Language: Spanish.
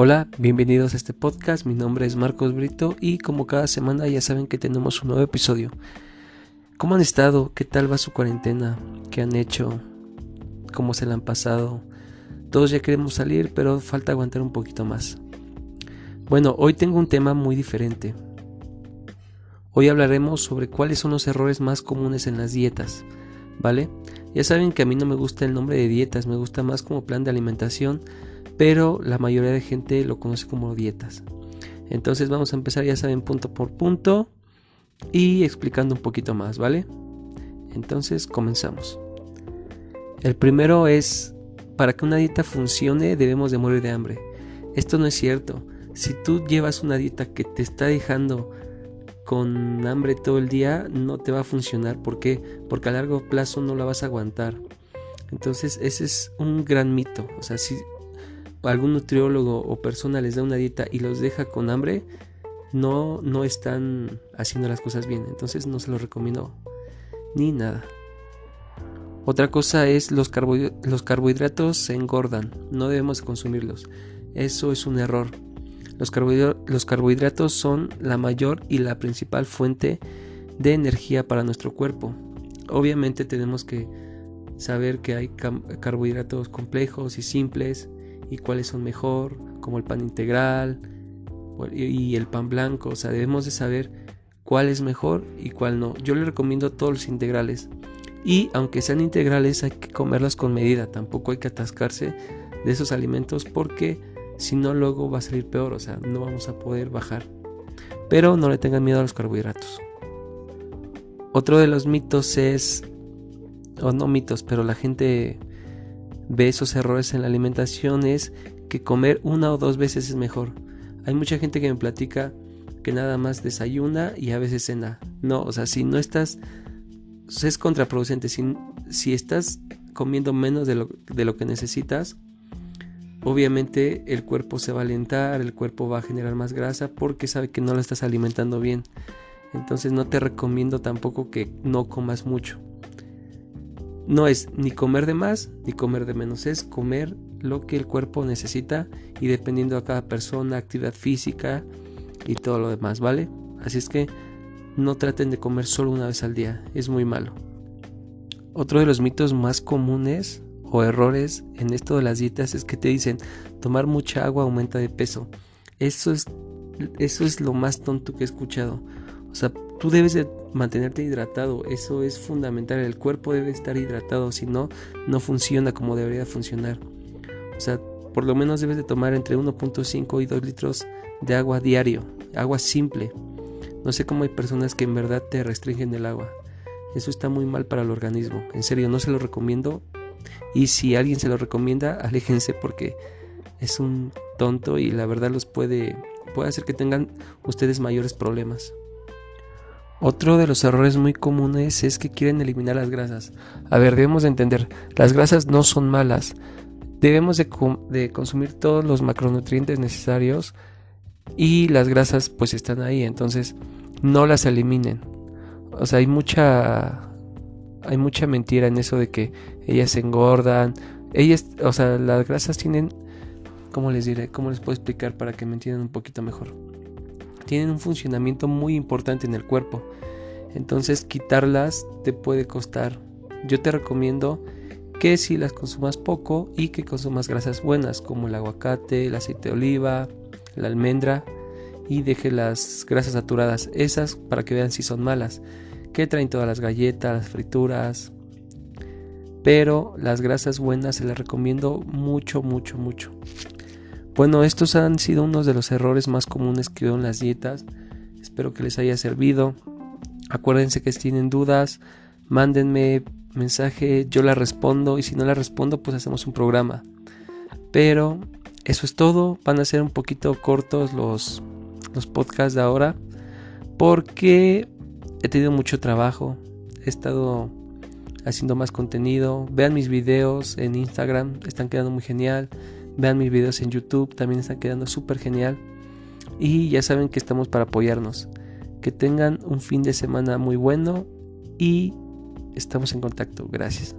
Hola, bienvenidos a este podcast. Mi nombre es Marcos Brito y como cada semana ya saben que tenemos un nuevo episodio. ¿Cómo han estado? ¿Qué tal va su cuarentena? ¿Qué han hecho? ¿Cómo se la han pasado? Todos ya queremos salir, pero falta aguantar un poquito más. Bueno, hoy tengo un tema muy diferente. Hoy hablaremos sobre cuáles son los errores más comunes en las dietas, ¿vale? Ya saben que a mí no me gusta el nombre de dietas, me gusta más como plan de alimentación pero la mayoría de gente lo conoce como dietas. Entonces vamos a empezar, ya saben, punto por punto y explicando un poquito más, ¿vale? Entonces comenzamos. El primero es, para que una dieta funcione debemos de morir de hambre. Esto no es cierto. Si tú llevas una dieta que te está dejando con hambre todo el día, no te va a funcionar. ¿Por qué? Porque a largo plazo no la vas a aguantar. Entonces ese es un gran mito. O sea, si algún nutriólogo o persona les da una dieta y los deja con hambre, no, no están haciendo las cosas bien. Entonces no se los recomiendo ni nada. Otra cosa es los, los carbohidratos se engordan, no debemos consumirlos. Eso es un error. Los, los carbohidratos son la mayor y la principal fuente de energía para nuestro cuerpo. Obviamente tenemos que saber que hay carbohidratos complejos y simples y cuáles son mejor, como el pan integral y el pan blanco. O sea, debemos de saber cuál es mejor y cuál no. Yo le recomiendo todos los integrales. Y aunque sean integrales hay que comerlos con medida. Tampoco hay que atascarse de esos alimentos porque si no luego va a salir peor. O sea, no vamos a poder bajar. Pero no le tengan miedo a los carbohidratos. Otro de los mitos es, o no mitos, pero la gente ve esos errores en la alimentación es que comer una o dos veces es mejor. Hay mucha gente que me platica que nada más desayuna y a veces cena. No, o sea, si no estás, es contraproducente. Si, si estás comiendo menos de lo, de lo que necesitas, obviamente el cuerpo se va a alentar, el cuerpo va a generar más grasa porque sabe que no lo estás alimentando bien. Entonces no te recomiendo tampoco que no comas mucho no es ni comer de más ni comer de menos, es comer lo que el cuerpo necesita y dependiendo a cada persona, actividad física y todo lo demás, ¿vale? Así es que no traten de comer solo una vez al día, es muy malo. Otro de los mitos más comunes o errores en esto de las dietas es que te dicen tomar mucha agua aumenta de peso. Eso es, eso es lo más tonto que he escuchado. O sea, tú debes de mantenerte hidratado, eso es fundamental, el cuerpo debe estar hidratado, si no, no funciona como debería funcionar. O sea, por lo menos debes de tomar entre 1.5 y 2 litros de agua diario, agua simple. No sé cómo hay personas que en verdad te restringen el agua. Eso está muy mal para el organismo. En serio, no se lo recomiendo. Y si alguien se lo recomienda, aléjense porque es un tonto y la verdad los puede, puede hacer que tengan ustedes mayores problemas. Otro de los errores muy comunes es que quieren eliminar las grasas. A ver, debemos de entender, las grasas no son malas. Debemos de, consumir todos los macronutrientes necesarios y las grasas pues están ahí, entonces no las eliminen. O sea, hay mucha hay mucha mentira en eso de que ellas se engordan. Ellas, o sea, las grasas tienen ¿cómo les diré? ¿Cómo les puedo explicar para que me entiendan un poquito mejor? Tienen un funcionamiento muy importante en el cuerpo. Entonces quitarlas te puede costar. Yo te recomiendo que si las consumas poco y que consumas grasas buenas como el aguacate, el aceite de oliva, la almendra y deje las grasas saturadas, esas para que vean si son malas, que traen todas las galletas, las frituras. Pero las grasas buenas se las recomiendo mucho, mucho, mucho. Bueno, estos han sido unos de los errores más comunes que veo en las dietas. Espero que les haya servido. Acuérdense que si tienen dudas, mándenme mensaje, yo la respondo y si no la respondo, pues hacemos un programa. Pero eso es todo. Van a ser un poquito cortos los, los podcasts de ahora porque he tenido mucho trabajo. He estado haciendo más contenido. Vean mis videos en Instagram, están quedando muy genial. Vean mis videos en YouTube, también están quedando súper genial. Y ya saben que estamos para apoyarnos. Que tengan un fin de semana muy bueno y estamos en contacto. Gracias.